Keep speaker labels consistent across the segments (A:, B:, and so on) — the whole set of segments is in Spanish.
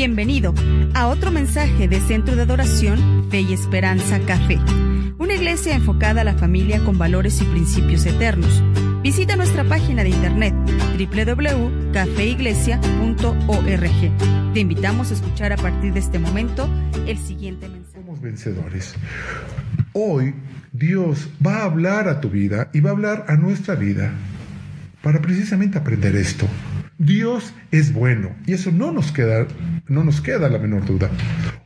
A: Bienvenido a otro mensaje de Centro de Adoración Fe y Esperanza Café, una iglesia enfocada a la familia con valores y principios eternos. Visita nuestra página de internet www.cafeiglesia.org. Te invitamos a escuchar a partir de este momento el siguiente mensaje.
B: Somos vencedores. Hoy Dios va a hablar a tu vida y va a hablar a nuestra vida para precisamente aprender esto. Dios es bueno y eso no nos queda, no nos queda la menor duda.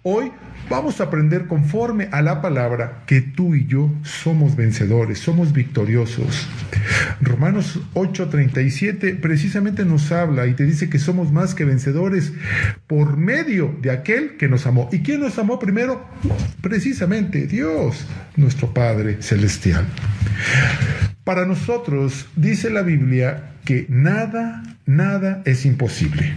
B: Hoy vamos a aprender conforme a la palabra que tú y yo somos vencedores, somos victoriosos. Romanos 8:37 precisamente nos habla y te dice que somos más que vencedores por medio de aquel que nos amó. ¿Y quién nos amó primero? Precisamente Dios, nuestro Padre Celestial. Para nosotros dice la Biblia que nada, nada es imposible.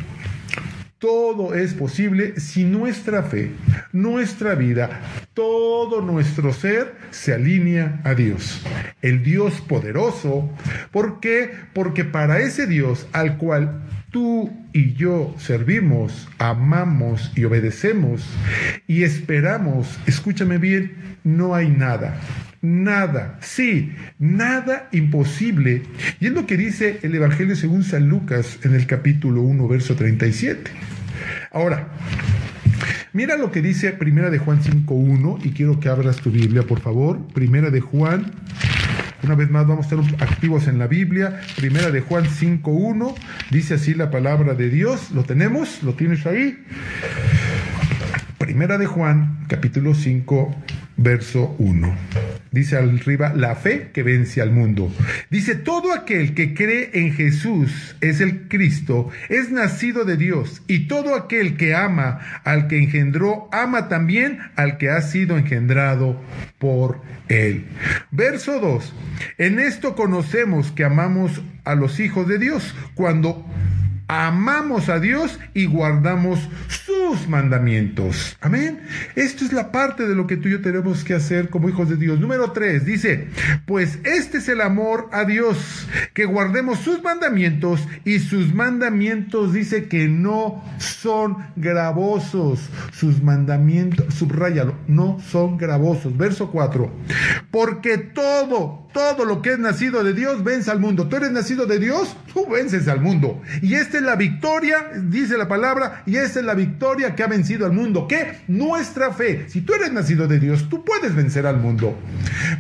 B: Todo es posible si nuestra fe, nuestra vida, todo nuestro ser se alinea a Dios, el Dios poderoso. ¿Por qué? Porque para ese Dios al cual tú y yo servimos, amamos y obedecemos y esperamos, escúchame bien, no hay nada, nada, sí, nada imposible. Y es lo que dice el Evangelio según San Lucas en el capítulo 1, verso 37. Ahora, mira lo que dice Primera de Juan 5.1 y quiero que abras tu Biblia, por favor. Primera de Juan, una vez más vamos a estar activos en la Biblia. Primera de Juan 5.1, dice así la palabra de Dios. ¿Lo tenemos? ¿Lo tienes ahí? Primera de Juan, capítulo 5, verso 1. Dice arriba, la fe que vence al mundo. Dice, todo aquel que cree en Jesús es el Cristo, es nacido de Dios. Y todo aquel que ama al que engendró, ama también al que ha sido engendrado por él. Verso 2. En esto conocemos que amamos a los hijos de Dios cuando amamos a Dios y guardamos sus mandamientos. Amén. Esto es la parte de lo que tú y yo tenemos que hacer como hijos de Dios. Número tres, dice, pues este es el amor a Dios, que guardemos sus mandamientos y sus mandamientos dice que no son gravosos. Sus mandamientos, subrayalo, no son gravosos. Verso 4, porque todo, todo lo que es nacido de Dios vence al mundo. Tú eres nacido de Dios, tú vences al mundo. Y esta es la victoria, dice la palabra, y esta es la victoria que ha vencido al mundo. ¿Qué? Nuestra fe. Si tú eres nacido de Dios, tú puedes vencer al mundo.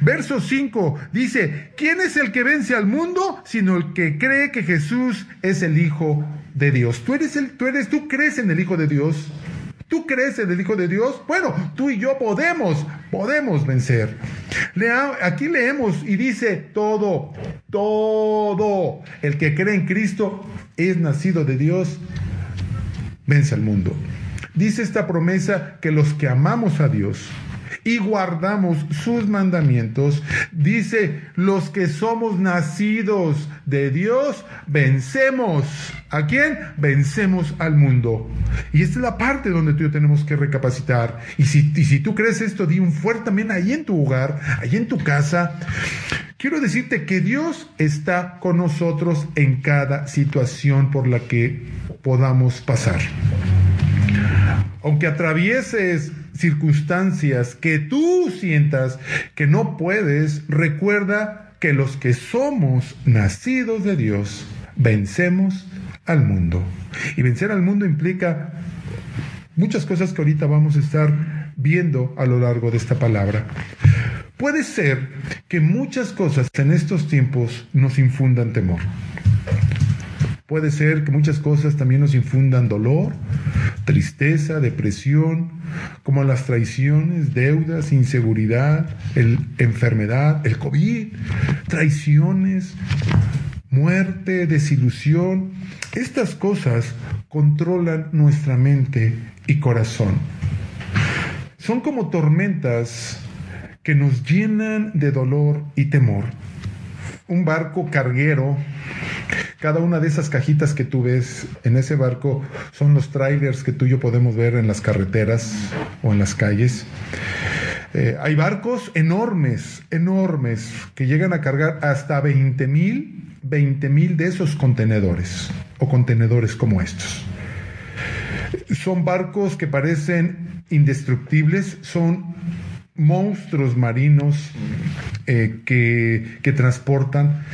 B: Verso 5 dice, ¿quién es el que vence al mundo? Sino el que cree que Jesús es el Hijo de Dios. Tú eres el, tú eres, tú crees en el Hijo de Dios. ¿Tú crees en el Hijo de Dios? Bueno, tú y yo podemos, podemos vencer. Lea, aquí leemos y dice todo, todo. El que cree en Cristo es nacido de Dios, vence al mundo. Dice esta promesa que los que amamos a Dios, y guardamos sus mandamientos, dice, los que somos nacidos de Dios, vencemos. ¿A quién? Vencemos al mundo. Y esta es la parte donde tú y yo tenemos que recapacitar. Y si, y si tú crees esto, di un fuerte también ahí en tu hogar, ahí en tu casa. Quiero decirte que Dios está con nosotros en cada situación por la que podamos pasar. Aunque atravieses circunstancias que tú sientas que no puedes, recuerda que los que somos nacidos de Dios vencemos al mundo. Y vencer al mundo implica muchas cosas que ahorita vamos a estar viendo a lo largo de esta palabra. Puede ser que muchas cosas en estos tiempos nos infundan temor. Puede ser que muchas cosas también nos infundan dolor, tristeza, depresión, como las traiciones, deudas, inseguridad, el, enfermedad, el COVID, traiciones, muerte, desilusión. Estas cosas controlan nuestra mente y corazón. Son como tormentas que nos llenan de dolor y temor. Un barco carguero cada una de esas cajitas que tú ves en ese barco son los trailers que tú y yo podemos ver en las carreteras o en las calles. Eh, hay barcos enormes, enormes, que llegan a cargar hasta 20 mil, 20 mil de esos contenedores o contenedores como estos. Son barcos que parecen indestructibles, son monstruos marinos eh, que, que, transportan.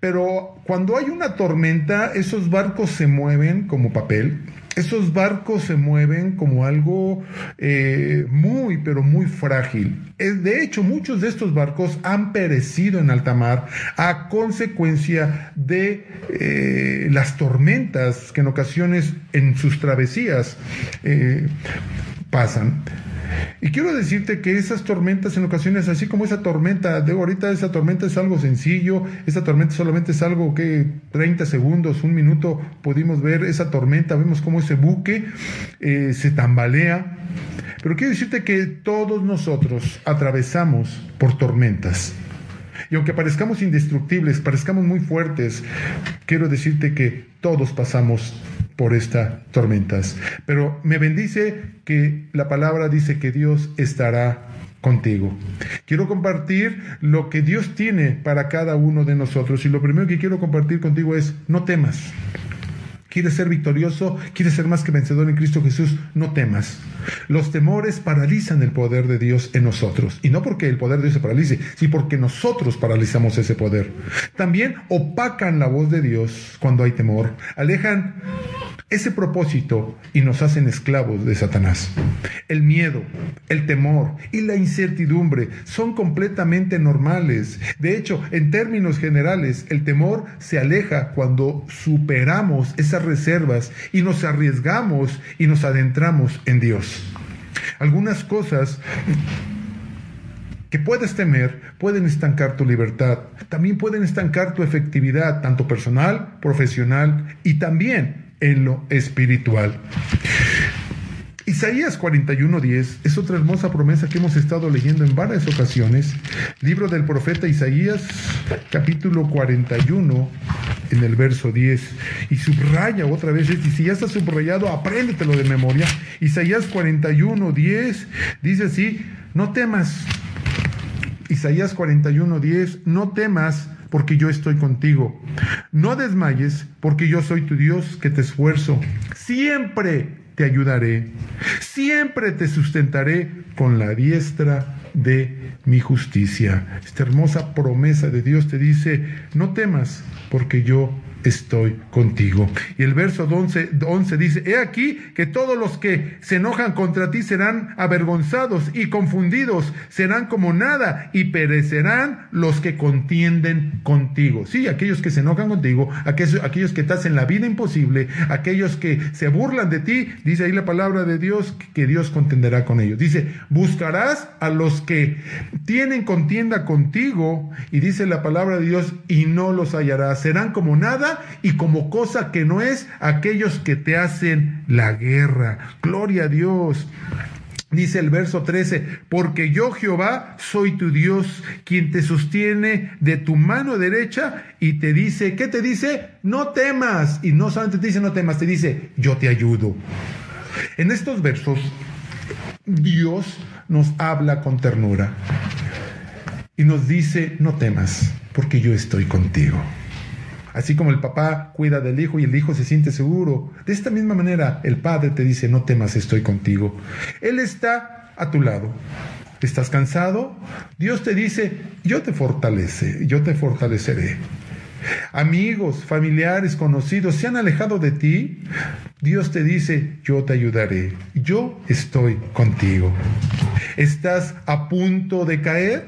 B: Pero cuando hay una tormenta, esos barcos se mueven como papel. Esos barcos se mueven como algo eh, muy, pero muy frágil. De hecho, muchos de estos barcos han perecido en alta mar a consecuencia de eh, las tormentas que en ocasiones en sus travesías pasan. Y quiero decirte que esas tormentas en ocasiones, así como esa tormenta, de ahorita esa tormenta es algo sencillo, esa tormenta solamente es algo que 30 segundos, un minuto pudimos ver esa tormenta, vemos cómo ese buque eh, se tambalea. Pero quiero decirte que todos nosotros atravesamos por tormentas. Y aunque parezcamos indestructibles, parezcamos muy fuertes, quiero decirte que todos pasamos por estas tormentas. Pero me bendice que la palabra dice que Dios estará contigo. Quiero compartir lo que Dios tiene para cada uno de nosotros y lo primero que quiero compartir contigo es no temas. ¿Quieres ser victorioso? ¿Quieres ser más que vencedor en Cristo Jesús? No temas. Los temores paralizan el poder de Dios en nosotros. Y no porque el poder de Dios se paralice, sino porque nosotros paralizamos ese poder. También opacan la voz de Dios cuando hay temor. Alejan ese propósito y nos hacen esclavos de Satanás. El miedo, el temor y la incertidumbre son completamente normales. De hecho, en términos generales, el temor se aleja cuando superamos esas reservas y nos arriesgamos y nos adentramos en Dios. Algunas cosas que puedes temer pueden estancar tu libertad, también pueden estancar tu efectividad, tanto personal, profesional y también en lo espiritual. Isaías 41:10 es otra hermosa promesa que hemos estado leyendo en varias ocasiones. Libro del profeta Isaías, capítulo 41, en el verso 10. Y subraya otra vez, y si ya está subrayado, apréndetelo de memoria. Isaías 41:10 dice así, no temas. Isaías 41:10, no temas porque yo estoy contigo. No desmayes, porque yo soy tu Dios que te esfuerzo. Siempre te ayudaré. Siempre te sustentaré con la diestra de mi justicia. Esta hermosa promesa de Dios te dice, no temas, porque yo estoy contigo. Y el verso 11, 11, dice, he aquí que todos los que se enojan contra ti serán avergonzados y confundidos, serán como nada y perecerán los que contienden contigo. Sí, aquellos que se enojan contigo, aquellos, aquellos que te hacen la vida imposible, aquellos que se burlan de ti, dice ahí la palabra de Dios, que Dios contenderá con ellos. Dice, buscarás a los que tienen contienda contigo y dice la palabra de Dios y no los hallarás, serán como nada y como cosa que no es aquellos que te hacen la guerra. Gloria a Dios. Dice el verso 13, porque yo Jehová soy tu Dios, quien te sostiene de tu mano derecha y te dice, ¿qué te dice? No temas. Y no solamente te dice no temas, te dice, yo te ayudo. En estos versos, Dios nos habla con ternura y nos dice, no temas, porque yo estoy contigo. Así como el papá cuida del hijo y el hijo se siente seguro, de esta misma manera el padre te dice, no temas, estoy contigo. Él está a tu lado. ¿Estás cansado? Dios te dice, yo te fortalece, yo te fortaleceré. Amigos, familiares, conocidos se han alejado de ti. Dios te dice, yo te ayudaré, yo estoy contigo. ¿Estás a punto de caer?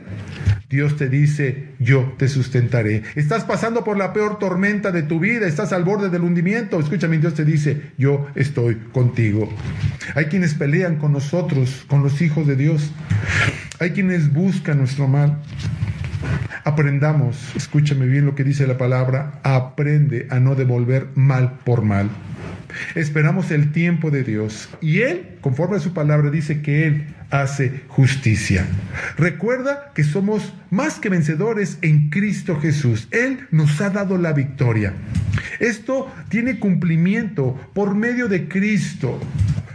B: Dios te dice, yo te sustentaré. Estás pasando por la peor tormenta de tu vida, estás al borde del hundimiento. Escúchame, Dios te dice, yo estoy contigo. Hay quienes pelean con nosotros, con los hijos de Dios. Hay quienes buscan nuestro mal. Aprendamos, escúchame bien lo que dice la palabra, aprende a no devolver mal por mal. Esperamos el tiempo de Dios y Él, conforme a su palabra, dice que Él hace justicia. Recuerda que somos más que vencedores en Cristo Jesús. Él nos ha dado la victoria. Esto tiene cumplimiento por medio de Cristo.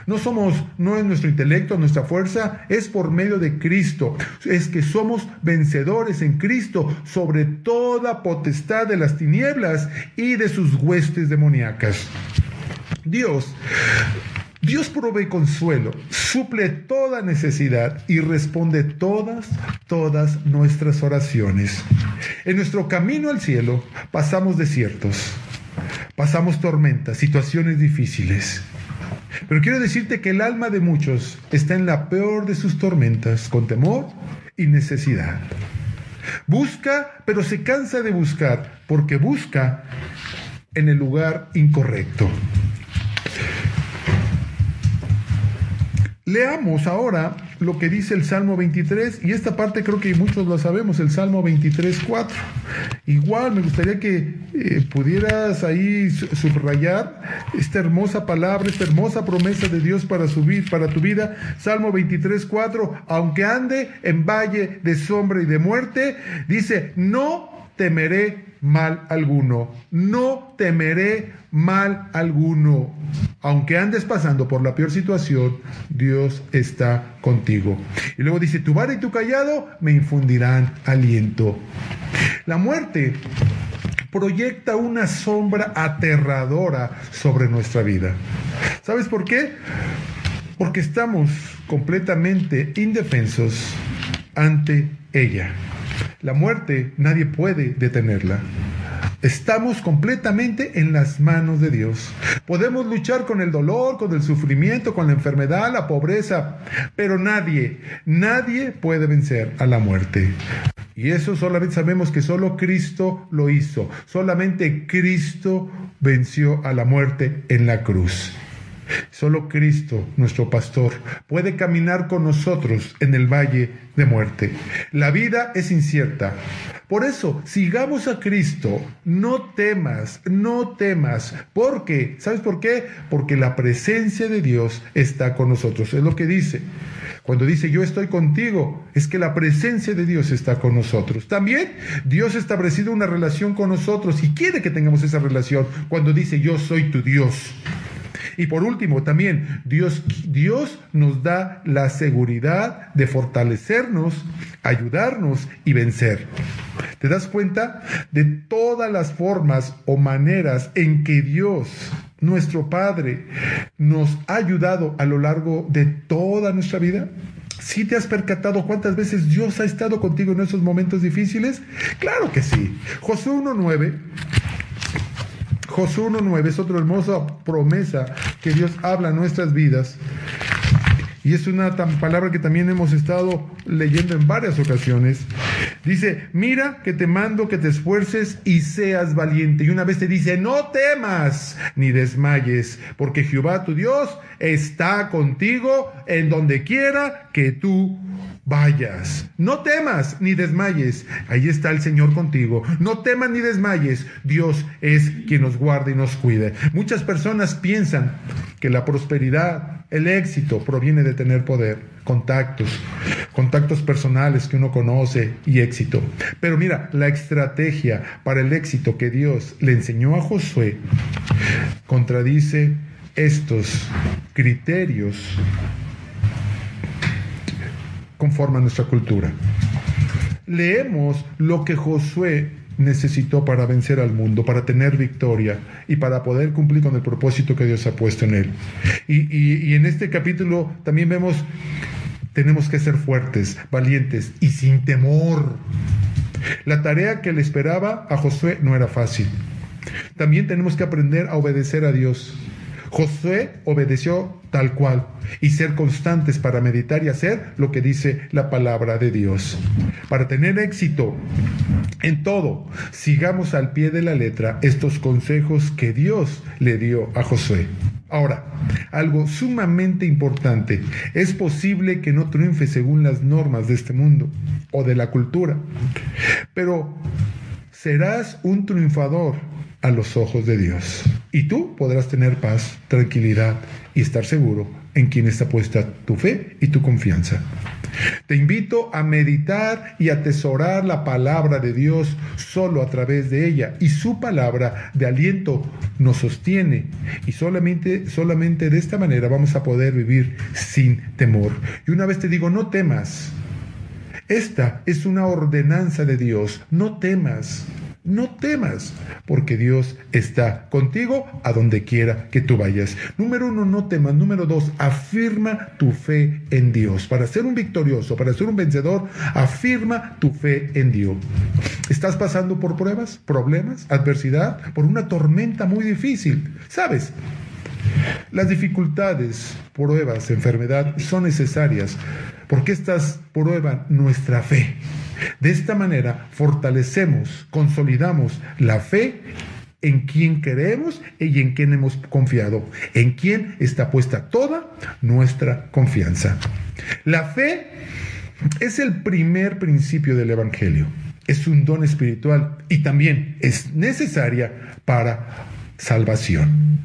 B: No somos, no es nuestro intelecto, nuestra fuerza, es por medio de Cristo. Es que somos vencedores en Cristo sobre toda potestad de las tinieblas y de sus huestes demoníacas. Dios Dios provee consuelo, suple toda necesidad y responde todas, todas nuestras oraciones. En nuestro camino al cielo pasamos desiertos, pasamos tormentas, situaciones difíciles. Pero quiero decirte que el alma de muchos está en la peor de sus tormentas, con temor y necesidad. Busca, pero se cansa de buscar, porque busca en el lugar incorrecto. Leamos ahora lo que dice el Salmo 23 y esta parte creo que muchos lo sabemos, el Salmo 23, 4. Igual me gustaría que eh, pudieras ahí subrayar esta hermosa palabra, esta hermosa promesa de Dios para, para tu vida. Salmo 23, 4, aunque ande en valle de sombra y de muerte, dice, no temeré mal alguno, no temeré mal alguno. Aunque andes pasando por la peor situación, Dios está contigo. Y luego dice, tu vara y tu callado me infundirán aliento. La muerte proyecta una sombra aterradora sobre nuestra vida. ¿Sabes por qué? Porque estamos completamente indefensos ante ella. La muerte nadie puede detenerla. Estamos completamente en las manos de Dios. Podemos luchar con el dolor, con el sufrimiento, con la enfermedad, la pobreza, pero nadie, nadie puede vencer a la muerte. Y eso solamente sabemos que solo Cristo lo hizo. Solamente Cristo venció a la muerte en la cruz. Solo Cristo, nuestro pastor, puede caminar con nosotros en el valle de muerte. La vida es incierta. Por eso, sigamos a Cristo. No temas, no temas. ¿Por qué? ¿Sabes por qué? Porque la presencia de Dios está con nosotros. Es lo que dice. Cuando dice yo estoy contigo, es que la presencia de Dios está con nosotros. También Dios ha establecido una relación con nosotros y quiere que tengamos esa relación cuando dice yo soy tu Dios. Y por último, también Dios, Dios nos da la seguridad de fortalecernos, ayudarnos y vencer. ¿Te das cuenta de todas las formas o maneras en que Dios, nuestro Padre, nos ha ayudado a lo largo de toda nuestra vida? ¿Sí te has percatado cuántas veces Dios ha estado contigo en esos momentos difíciles? Claro que sí. Josué 1.9 Josué 1.9 es otra hermosa promesa que Dios habla en nuestras vidas. Y es una palabra que también hemos estado leyendo en varias ocasiones. Dice, mira que te mando que te esfuerces y seas valiente. Y una vez te dice, no temas ni desmayes, porque Jehová tu Dios está contigo en donde quiera que tú vayas. No temas ni desmayes. Ahí está el Señor contigo. No temas ni desmayes. Dios es quien nos guarda y nos cuida. Muchas personas piensan que la prosperidad, el éxito proviene de tener poder, contactos, contactos personales que uno conoce y éxito. Pero mira, la estrategia para el éxito que Dios le enseñó a Josué contradice estos criterios conforme a nuestra cultura. Leemos lo que Josué necesitó para vencer al mundo, para tener victoria y para poder cumplir con el propósito que Dios ha puesto en él. Y, en este capítulo también vemos, tenemos que ser fuertes, valientes y sin temor. La tarea que le esperaba a Josué no era fácil. También tenemos que aprender a obedecer a Dios Josué obedeció tal cual y ser constantes para meditar y hacer lo que dice la palabra de Dios. Para tener éxito en todo, sigamos al pie de la letra estos consejos que Dios le dio a Josué. Ahora, algo sumamente importante, es posible que no triunfe según las normas de este mundo o de la cultura, pero serás un triunfador a los ojos de Dios. Y tú podrás tener paz, tranquilidad y estar seguro en quien está puesta tu fe y tu confianza. Te invito a meditar y atesorar la palabra de Dios solo a través de ella y su palabra de aliento nos sostiene y solamente solamente de esta manera vamos a poder vivir sin temor. Y una vez te digo, no temas. Esta es una ordenanza de Dios, no temas. No temas, porque Dios está contigo a donde quiera que tú vayas. Número uno, no temas. Número dos, afirma tu fe en Dios. Para ser un victorioso, para ser un vencedor, afirma tu fe en Dios. ¿Estás pasando por pruebas, problemas, adversidad, por una tormenta muy difícil? ¿Sabes? Las dificultades, pruebas, enfermedad son necesarias porque estas prueban nuestra fe. De esta manera fortalecemos, consolidamos la fe en quien queremos y en quien hemos confiado, en quien está puesta toda nuestra confianza. La fe es el primer principio del Evangelio, es un don espiritual y también es necesaria para salvación.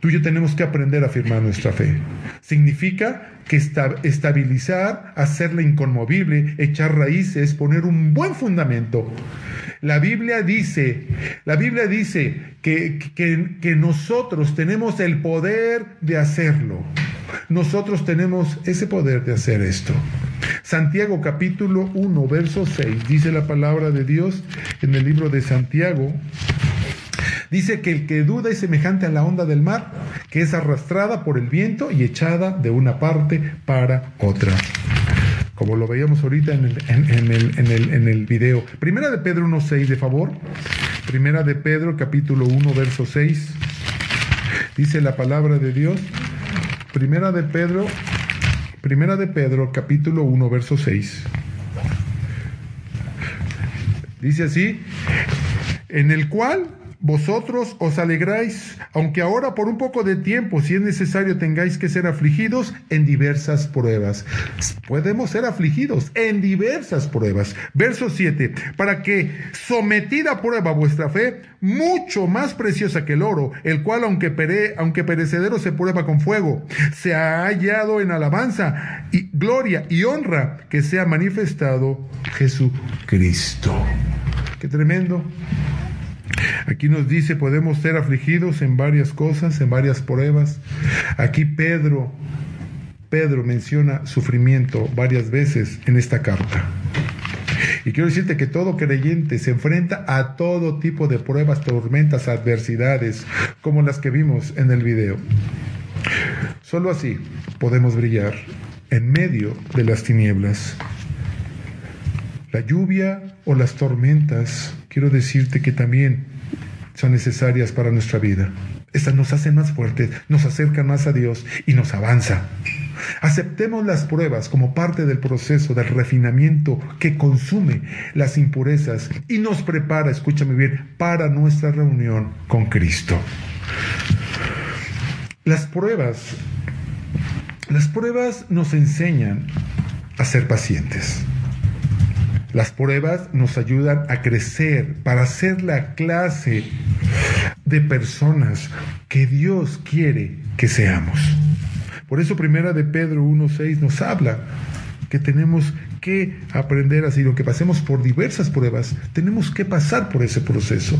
B: Tú y yo tenemos que aprender a afirmar nuestra fe. Significa que estabilizar, hacerla inconmovible, echar raíces, poner un buen fundamento. La Biblia dice, la Biblia dice que, que, que nosotros tenemos el poder de hacerlo. Nosotros tenemos ese poder de hacer esto. Santiago capítulo 1, verso 6, dice la palabra de Dios en el libro de Santiago, Dice que el que duda es semejante a la onda del mar, que es arrastrada por el viento y echada de una parte para otra. Como lo veíamos ahorita en el, en, el, en el, en el video. Primera de Pedro 1.6, de favor. Primera de Pedro, capítulo 1, verso 6. Dice la palabra de Dios. Primera de Pedro, Primera de Pedro, capítulo 1, verso 6. Dice así, en el cual vosotros os alegráis, aunque ahora por un poco de tiempo, si es necesario, tengáis que ser afligidos en diversas pruebas. Podemos ser afligidos en diversas pruebas. Verso 7, para que sometida a prueba vuestra fe, mucho más preciosa que el oro, el cual aunque, pere, aunque perecedero se prueba con fuego, se ha hallado en alabanza y gloria y honra que sea manifestado Jesucristo. Qué tremendo. Aquí nos dice, podemos ser afligidos en varias cosas, en varias pruebas. Aquí Pedro, Pedro menciona sufrimiento varias veces en esta carta. Y quiero decirte que todo creyente se enfrenta a todo tipo de pruebas, tormentas, adversidades, como las que vimos en el video. Solo así podemos brillar en medio de las tinieblas. La lluvia o las tormentas, quiero decirte que también son necesarias para nuestra vida. Estas nos hacen más fuertes, nos acercan más a Dios y nos avanza. Aceptemos las pruebas como parte del proceso del refinamiento que consume las impurezas y nos prepara, escúchame bien, para nuestra reunión con Cristo. Las pruebas, las pruebas nos enseñan a ser pacientes. Las pruebas nos ayudan a crecer para ser la clase de personas que Dios quiere que seamos. Por eso primera de Pedro 1.6 nos habla que tenemos que aprender así, que pasemos por diversas pruebas, tenemos que pasar por ese proceso.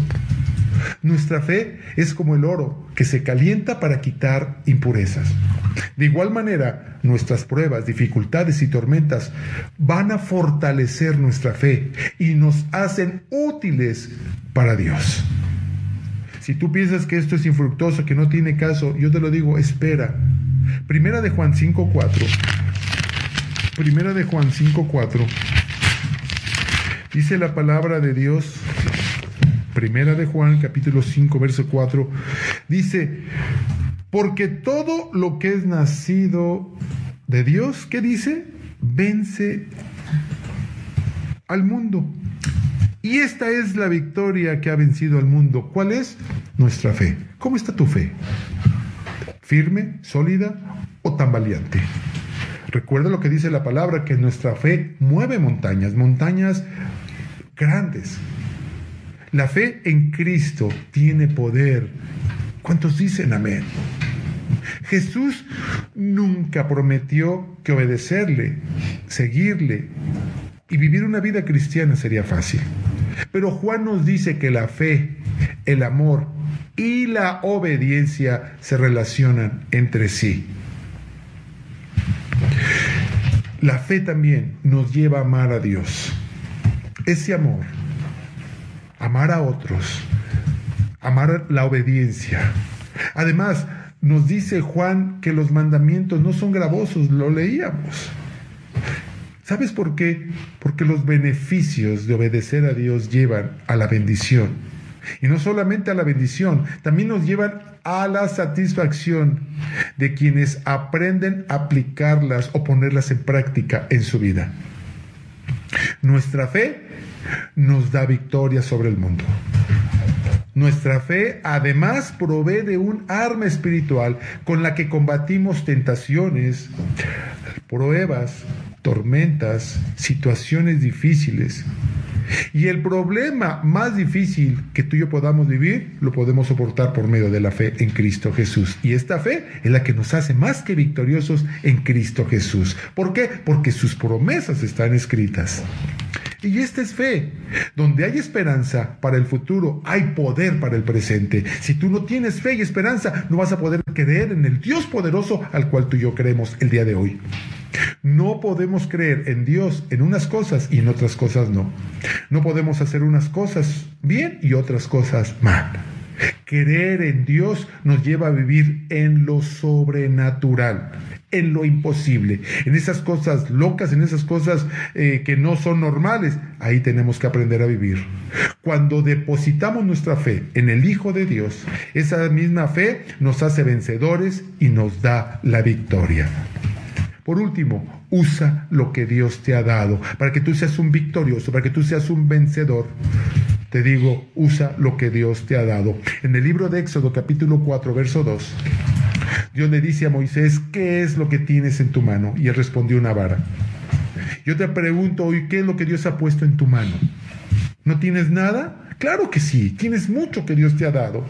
B: Nuestra fe es como el oro que se calienta para quitar impurezas. De igual manera, nuestras pruebas, dificultades y tormentas van a fortalecer nuestra fe y nos hacen útiles para Dios. Si tú piensas que esto es infructuoso, que no tiene caso, yo te lo digo, espera. Primera de Juan 5.4. Primera de Juan 5.4. Dice la palabra de Dios Primera de Juan, capítulo 5, verso 4, dice, porque todo lo que es nacido de Dios, ¿qué dice? Vence al mundo. Y esta es la victoria que ha vencido al mundo. ¿Cuál es? Nuestra fe. ¿Cómo está tu fe? ¿Firme, sólida o tambaleante? Recuerda lo que dice la palabra, que nuestra fe mueve montañas, montañas grandes. La fe en Cristo tiene poder. ¿Cuántos dicen amén? Jesús nunca prometió que obedecerle, seguirle y vivir una vida cristiana sería fácil. Pero Juan nos dice que la fe, el amor y la obediencia se relacionan entre sí. La fe también nos lleva a amar a Dios. Ese amor amar a otros, amar la obediencia. Además, nos dice Juan que los mandamientos no son gravosos, lo leíamos. ¿Sabes por qué? Porque los beneficios de obedecer a Dios llevan a la bendición. Y no solamente a la bendición, también nos llevan a la satisfacción de quienes aprenden a aplicarlas o ponerlas en práctica en su vida. Nuestra fe nos da victoria sobre el mundo. Nuestra fe además provee de un arma espiritual con la que combatimos tentaciones, pruebas, tormentas, situaciones difíciles. Y el problema más difícil que tú y yo podamos vivir, lo podemos soportar por medio de la fe en Cristo Jesús. Y esta fe es la que nos hace más que victoriosos en Cristo Jesús. ¿Por qué? Porque sus promesas están escritas. Y esta es fe. Donde hay esperanza para el futuro, hay poder para el presente. Si tú no tienes fe y esperanza, no vas a poder creer en el Dios poderoso al cual tú y yo creemos el día de hoy. No podemos creer en Dios en unas cosas y en otras cosas no. No podemos hacer unas cosas bien y otras cosas mal. Creer en Dios nos lleva a vivir en lo sobrenatural, en lo imposible, en esas cosas locas, en esas cosas eh, que no son normales. Ahí tenemos que aprender a vivir. Cuando depositamos nuestra fe en el Hijo de Dios, esa misma fe nos hace vencedores y nos da la victoria. Por último, usa lo que Dios te ha dado para que tú seas un victorioso, para que tú seas un vencedor. Te digo, usa lo que Dios te ha dado. En el libro de Éxodo capítulo 4, verso 2, Dios le dice a Moisés, ¿qué es lo que tienes en tu mano? Y él respondió una vara. Yo te pregunto hoy, ¿qué es lo que Dios ha puesto en tu mano? ¿No tienes nada? Claro que sí, tienes mucho que Dios te ha dado.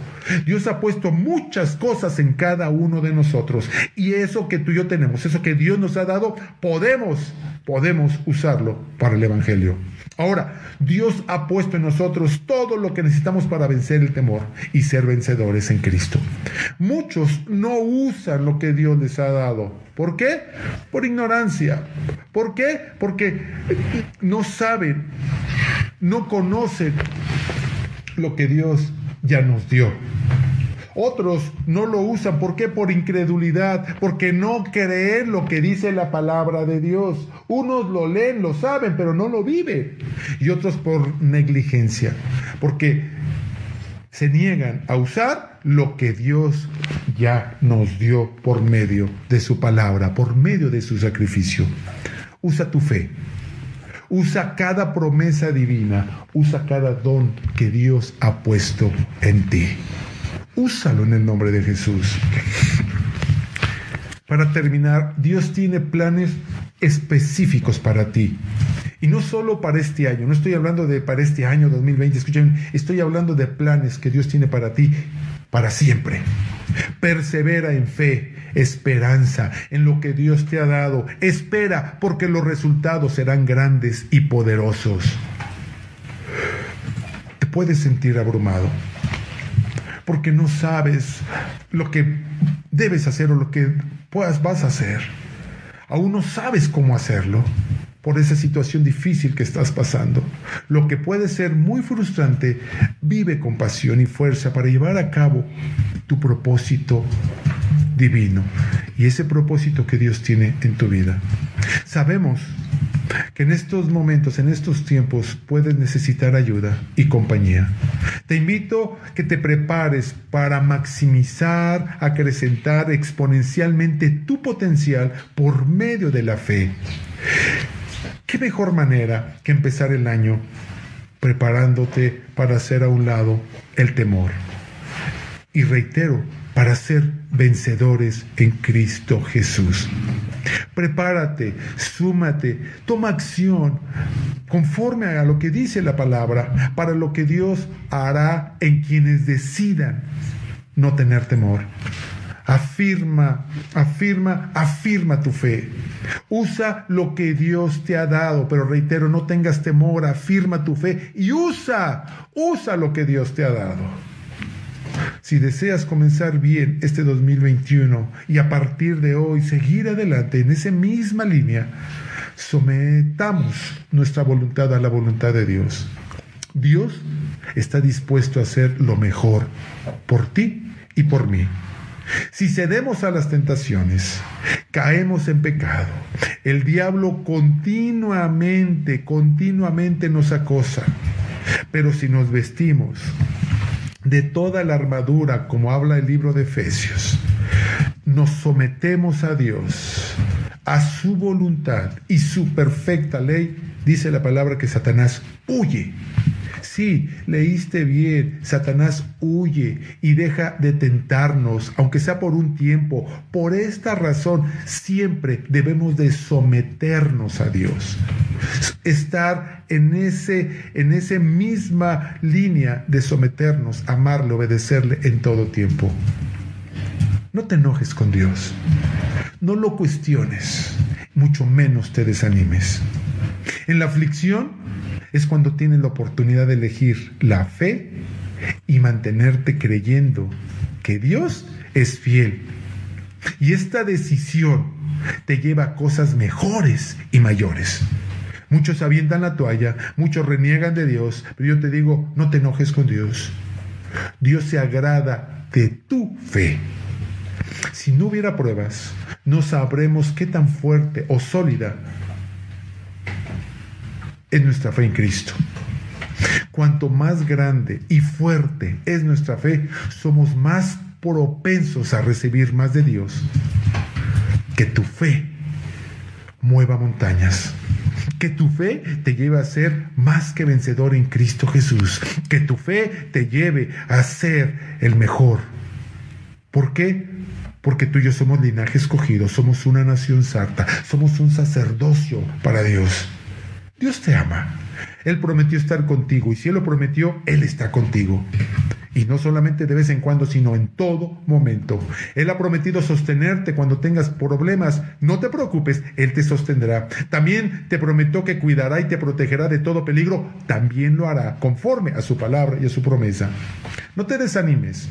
B: Dios ha puesto muchas cosas en cada uno de nosotros. Y eso que tú y yo tenemos, eso que Dios nos ha dado, podemos, podemos usarlo para el Evangelio. Ahora, Dios ha puesto en nosotros todo lo que necesitamos para vencer el temor y ser vencedores en Cristo. Muchos no usan lo que Dios les ha dado. ¿Por qué? Por ignorancia. ¿Por qué? Porque no saben, no conocen lo que Dios ya nos dio. Otros no lo usan, ¿por qué? Por incredulidad, porque no creen lo que dice la palabra de Dios. Unos lo leen, lo saben, pero no lo viven. Y otros por negligencia, porque se niegan a usar lo que Dios ya nos dio por medio de su palabra, por medio de su sacrificio. Usa tu fe, Usa cada promesa divina, usa cada don que Dios ha puesto en ti. Úsalo en el nombre de Jesús. Para terminar, Dios tiene planes específicos para ti. Y no solo para este año, no estoy hablando de para este año 2020, escuchen, estoy hablando de planes que Dios tiene para ti para siempre. Persevera en fe, esperanza en lo que Dios te ha dado. Espera porque los resultados serán grandes y poderosos. Te puedes sentir abrumado porque no sabes lo que debes hacer o lo que puedas, vas a hacer. Aún no sabes cómo hacerlo por esa situación difícil que estás pasando. Lo que puede ser muy frustrante, vive con pasión y fuerza para llevar a cabo tu propósito divino y ese propósito que Dios tiene en tu vida. Sabemos que en estos momentos, en estos tiempos, puedes necesitar ayuda y compañía. Te invito que te prepares para maximizar, acrecentar exponencialmente tu potencial por medio de la fe. ¿Qué mejor manera que empezar el año preparándote para hacer a un lado el temor? Y reitero, para ser vencedores en Cristo Jesús. Prepárate, súmate, toma acción conforme a lo que dice la palabra, para lo que Dios hará en quienes decidan no tener temor. Afirma, afirma, afirma tu fe. Usa lo que Dios te ha dado, pero reitero, no tengas temor, afirma tu fe y usa, usa lo que Dios te ha dado. Si deseas comenzar bien este 2021 y a partir de hoy seguir adelante en esa misma línea, sometamos nuestra voluntad a la voluntad de Dios. Dios está dispuesto a hacer lo mejor por ti y por mí. Si cedemos a las tentaciones, caemos en pecado. El diablo continuamente, continuamente nos acosa. Pero si nos vestimos de toda la armadura, como habla el libro de Efesios, nos sometemos a Dios, a su voluntad y su perfecta ley, dice la palabra que Satanás huye Sí, leíste bien, Satanás huye y deja de tentarnos, aunque sea por un tiempo. Por esta razón, siempre debemos de someternos a Dios. Estar en ese en esa misma línea de someternos, amarle, obedecerle en todo tiempo. No te enojes con Dios. No lo cuestiones, mucho menos te desanimes. En la aflicción es cuando tienes la oportunidad de elegir la fe y mantenerte creyendo que Dios es fiel. Y esta decisión te lleva a cosas mejores y mayores. Muchos avientan la toalla, muchos reniegan de Dios, pero yo te digo, no te enojes con Dios. Dios se agrada de tu fe. Si no hubiera pruebas, no sabremos qué tan fuerte o sólida es nuestra fe en Cristo. Cuanto más grande y fuerte es nuestra fe, somos más propensos a recibir más de Dios. Que tu fe mueva montañas. Que tu fe te lleve a ser más que vencedor en Cristo Jesús. Que tu fe te lleve a ser el mejor. ¿Por qué? Porque tú y yo somos linaje escogido, somos una nación santa, somos un sacerdocio para Dios. Dios te ama. Él prometió estar contigo y si Él lo prometió, Él está contigo. Y no solamente de vez en cuando, sino en todo momento. Él ha prometido sostenerte cuando tengas problemas. No te preocupes, Él te sostendrá. También te prometió que cuidará y te protegerá de todo peligro. También lo hará, conforme a su palabra y a su promesa. No te desanimes.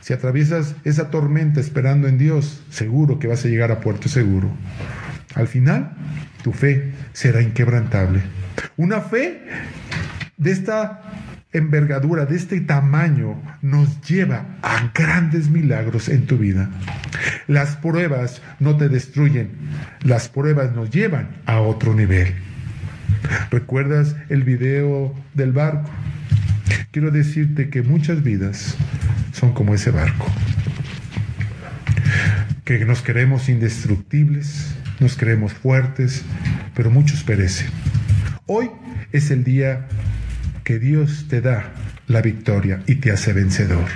B: Si atraviesas esa tormenta esperando en Dios, seguro que vas a llegar a puerto seguro. Al final, tu fe será inquebrantable. Una fe de esta envergadura, de este tamaño, nos lleva a grandes milagros en tu vida. Las pruebas no te destruyen, las pruebas nos llevan a otro nivel. ¿Recuerdas el video del barco? Quiero decirte que muchas vidas son como ese barco, que nos queremos indestructibles, nos creemos fuertes, pero muchos perecen. Hoy es el día que Dios te da la victoria y te hace vencedor.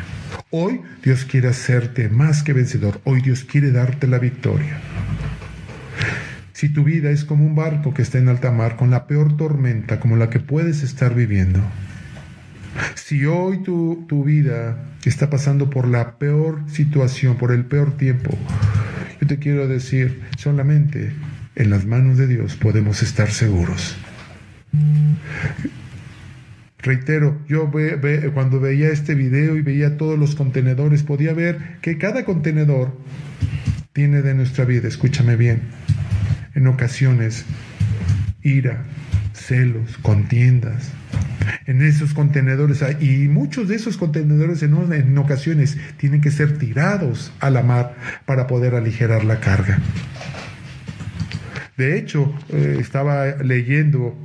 B: Hoy Dios quiere hacerte más que vencedor. Hoy Dios quiere darte la victoria. Si tu vida es como un barco que está en alta mar con la peor tormenta como la que puedes estar viviendo, si hoy tu, tu vida está pasando por la peor situación, por el peor tiempo, yo te quiero decir, solamente en las manos de Dios podemos estar seguros. Reitero, yo cuando veía este video y veía todos los contenedores, podía ver que cada contenedor tiene de nuestra vida, escúchame bien, en ocasiones ira, celos, contiendas, en esos contenedores y muchos de esos contenedores en, ocasiones tienen que ser tirados a la mar para poder aligerar la carga. De hecho, eh, estaba leyendo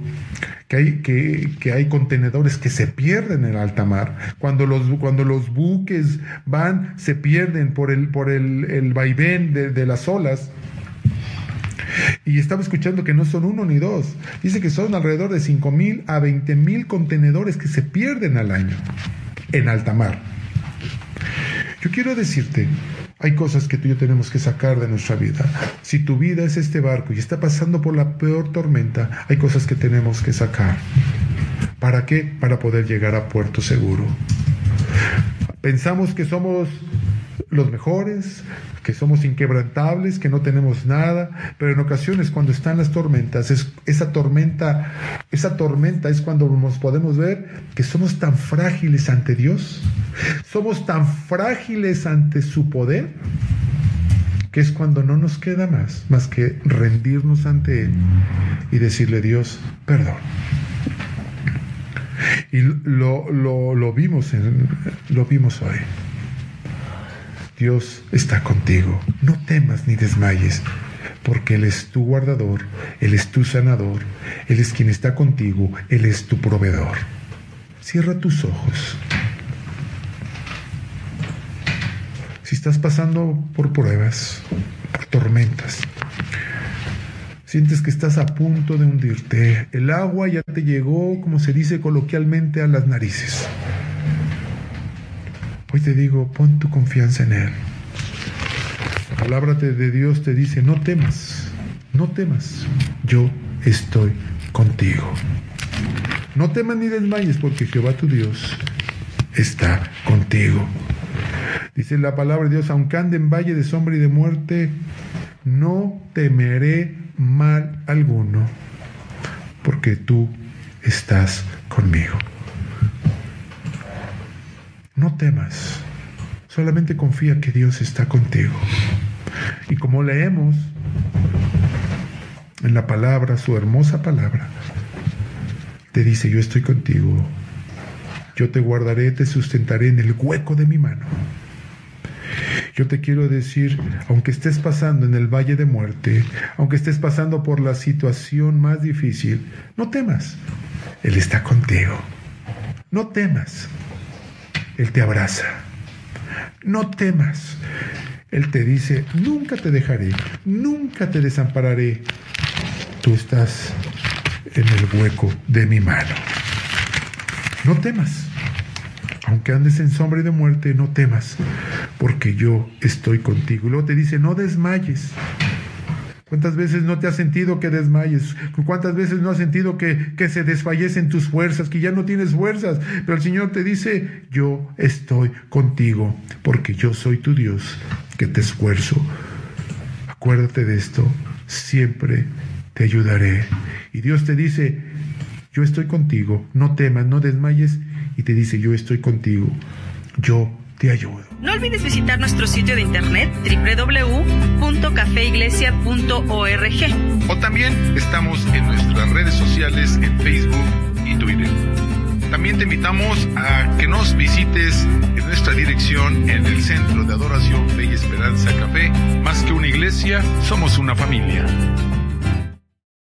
B: que hay, que, hay contenedores que se pierden en alta mar. Cuando los, cuando los buques van, se pierden por el, por el, vaivén de las olas. Y estaba escuchando que no son uno ni dos. Dice que son alrededor de 5 mil a 20 mil contenedores que se pierden al año en alta mar. Yo quiero decirte, hay cosas que tú y yo tenemos que sacar de nuestra vida. Si tu vida es este barco y está pasando por la peor tormenta, hay cosas que tenemos que sacar. ¿Para qué? Para poder llegar a puerto seguro. Pensamos que somos los mejores, que somos inquebrantables, que no tenemos nada, pero en ocasiones cuando están las tormentas, es, esa tormenta, esa tormenta es cuando nos podemos ver que somos tan frágiles ante Dios, somos tan frágiles ante su poder, que es cuando no nos queda más, más que rendirnos ante Él y decirle Dios, perdón. Y lo, lo, lo vimos, en, lo vimos hoy. Dios está contigo. No temas ni desmayes, porque Él es tu guardador, Él es tu sanador, Él es quien está contigo, Él es tu proveedor. Cierra tus ojos. Si estás pasando por pruebas, por tormentas, sientes que estás a punto de hundirte, el agua ya te llegó, como se dice coloquialmente, a las narices. Hoy te digo, pon tu confianza en Él. La palabra de Dios te dice, no temas, no temas, yo estoy contigo. No temas ni desmayes porque Jehová tu Dios está contigo. Dice la palabra de Dios, aunque ande en valle de sombra y de muerte, no temeré mal alguno, porque tú estás conmigo. No temas, solamente confía que Dios está contigo. Y como leemos en la palabra, su hermosa palabra, te dice, yo estoy contigo, yo te guardaré, te sustentaré en el hueco de mi mano. Yo te quiero decir, aunque estés pasando en el valle de muerte, aunque estés pasando por la situación más difícil, no temas. Él está contigo. No temas. Él te abraza. No temas. Él te dice, nunca te dejaré, nunca te desampararé. Tú estás en el hueco de mi mano. No temas. Aunque andes en sombra y de muerte, no temas, porque yo estoy contigo. Y luego te dice, no desmayes. ¿Cuántas veces no te has sentido que desmayes? ¿Cuántas veces no has sentido que, que, se desfallecen tus fuerzas, que ya no tienes fuerzas? Pero el Señor te dice, yo estoy contigo, porque yo soy tu Dios, que te esfuerzo. Acuérdate de esto, siempre te ayudaré. Y Dios te dice, yo estoy contigo, no temas, no desmayes, y te dice, yo estoy contigo, yo te ayudo.
A: No olvides visitar nuestro sitio de internet www.cafeiglesia.org.
C: O también estamos en nuestras redes sociales en Facebook y Twitter. También te invitamos a que nos visites en nuestra dirección en el Centro de Adoración Fe y Esperanza Café. Más que una iglesia, somos una familia.